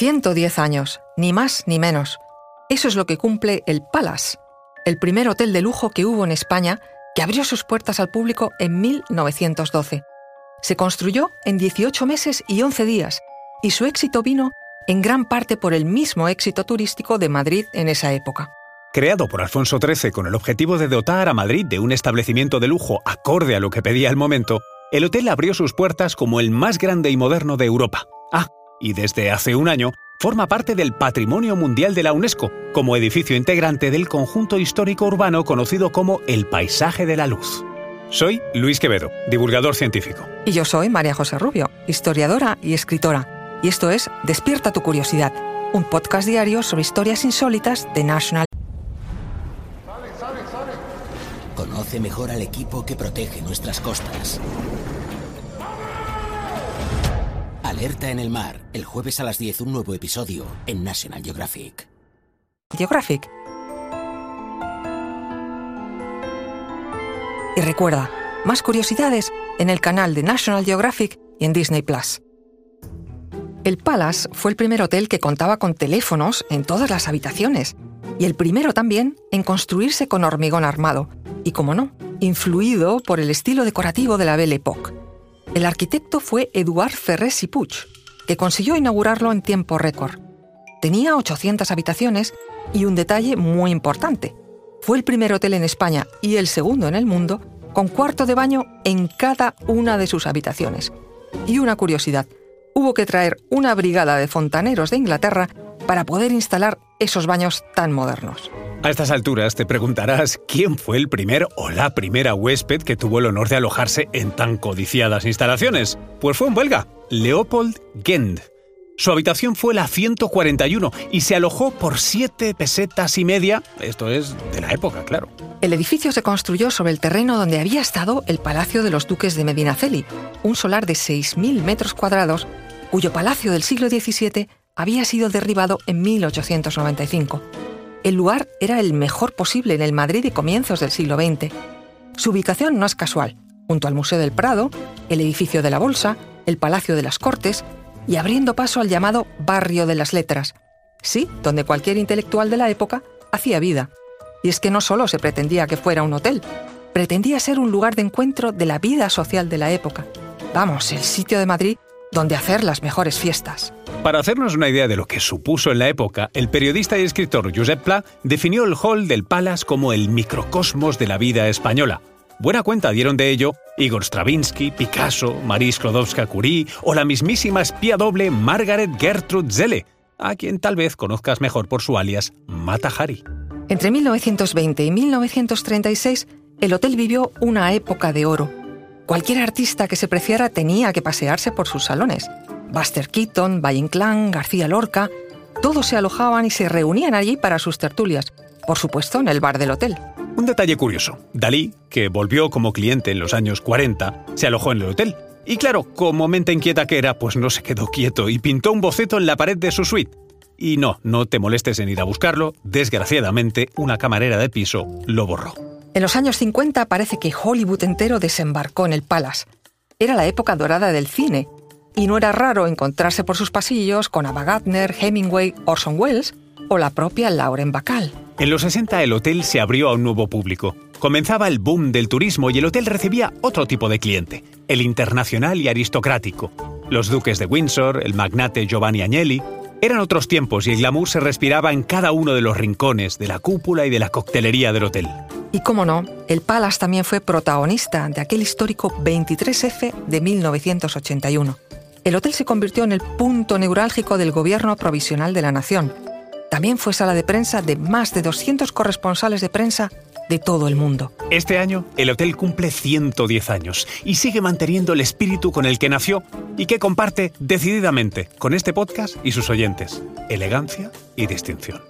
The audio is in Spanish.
110 años, ni más ni menos. Eso es lo que cumple el Palace, el primer hotel de lujo que hubo en España, que abrió sus puertas al público en 1912. Se construyó en 18 meses y 11 días, y su éxito vino en gran parte por el mismo éxito turístico de Madrid en esa época. Creado por Alfonso XIII con el objetivo de dotar a Madrid de un establecimiento de lujo acorde a lo que pedía el momento, el hotel abrió sus puertas como el más grande y moderno de Europa. Ah, y desde hace un año forma parte del Patrimonio Mundial de la UNESCO, como edificio integrante del conjunto histórico urbano conocido como el Paisaje de la Luz. Soy Luis Quevedo, divulgador científico. Y yo soy María José Rubio, historiadora y escritora. Y esto es Despierta tu curiosidad, un podcast diario sobre historias insólitas de National. Conoce mejor al equipo que protege nuestras costas. Alerta en el mar, el jueves a las 10 un nuevo episodio en National Geographic. Geographic. Y recuerda, más curiosidades en el canal de National Geographic y en Disney Plus. El Palace fue el primer hotel que contaba con teléfonos en todas las habitaciones y el primero también en construirse con hormigón armado y, como no, influido por el estilo decorativo de la Belle Époque. El arquitecto fue Eduard Ferrés y Puig, que consiguió inaugurarlo en tiempo récord. Tenía 800 habitaciones y un detalle muy importante. Fue el primer hotel en España y el segundo en el mundo con cuarto de baño en cada una de sus habitaciones. Y una curiosidad, hubo que traer una brigada de fontaneros de Inglaterra para poder instalar esos baños tan modernos. A estas alturas te preguntarás quién fue el primer o la primera huésped que tuvo el honor de alojarse en tan codiciadas instalaciones. Pues fue un belga, Leopold Gend. Su habitación fue la 141 y se alojó por siete pesetas y media. Esto es de la época, claro. El edificio se construyó sobre el terreno donde había estado el Palacio de los Duques de Medinaceli, un solar de 6.000 metros cuadrados, cuyo palacio del siglo XVII había sido derribado en 1895. El lugar era el mejor posible en el Madrid de comienzos del siglo XX. Su ubicación no es casual, junto al Museo del Prado, el edificio de la Bolsa, el Palacio de las Cortes y abriendo paso al llamado Barrio de las Letras. Sí, donde cualquier intelectual de la época hacía vida. Y es que no solo se pretendía que fuera un hotel, pretendía ser un lugar de encuentro de la vida social de la época. Vamos, el sitio de Madrid donde hacer las mejores fiestas. Para hacernos una idea de lo que supuso en la época, el periodista y escritor Josep Pla definió el hall del Palace como el microcosmos de la vida española. Buena cuenta dieron de ello Igor Stravinsky, Picasso, Marie Sklodowska-Curie o la mismísima espía doble Margaret Gertrude Zelle, a quien tal vez conozcas mejor por su alias Mata Hari. Entre 1920 y 1936, el hotel vivió una época de oro. Cualquier artista que se preciara tenía que pasearse por sus salones. Buster Keaton, Valle Inclán, García Lorca, todos se alojaban y se reunían allí para sus tertulias, por supuesto en el bar del hotel. Un detalle curioso, Dalí, que volvió como cliente en los años 40, se alojó en el hotel. Y claro, como mente inquieta que era, pues no se quedó quieto y pintó un boceto en la pared de su suite. Y no, no te molestes en ir a buscarlo, desgraciadamente una camarera de piso lo borró. En los años 50 parece que Hollywood entero desembarcó en el Palace. Era la época dorada del cine, y no era raro encontrarse por sus pasillos con Ava Gardner, Hemingway, Orson Welles o la propia Lauren Bacall. En los 60 el hotel se abrió a un nuevo público. Comenzaba el boom del turismo y el hotel recibía otro tipo de cliente, el internacional y aristocrático. Los duques de Windsor, el magnate Giovanni Agnelli. Eran otros tiempos y el glamour se respiraba en cada uno de los rincones, de la cúpula y de la coctelería del hotel. Y cómo no, el Palace también fue protagonista de aquel histórico 23F de 1981 el hotel se convirtió en el punto neurálgico del gobierno provisional de la nación. También fue sala de prensa de más de 200 corresponsales de prensa de todo el mundo. Este año, el hotel cumple 110 años y sigue manteniendo el espíritu con el que nació y que comparte decididamente con este podcast y sus oyentes, elegancia y distinción.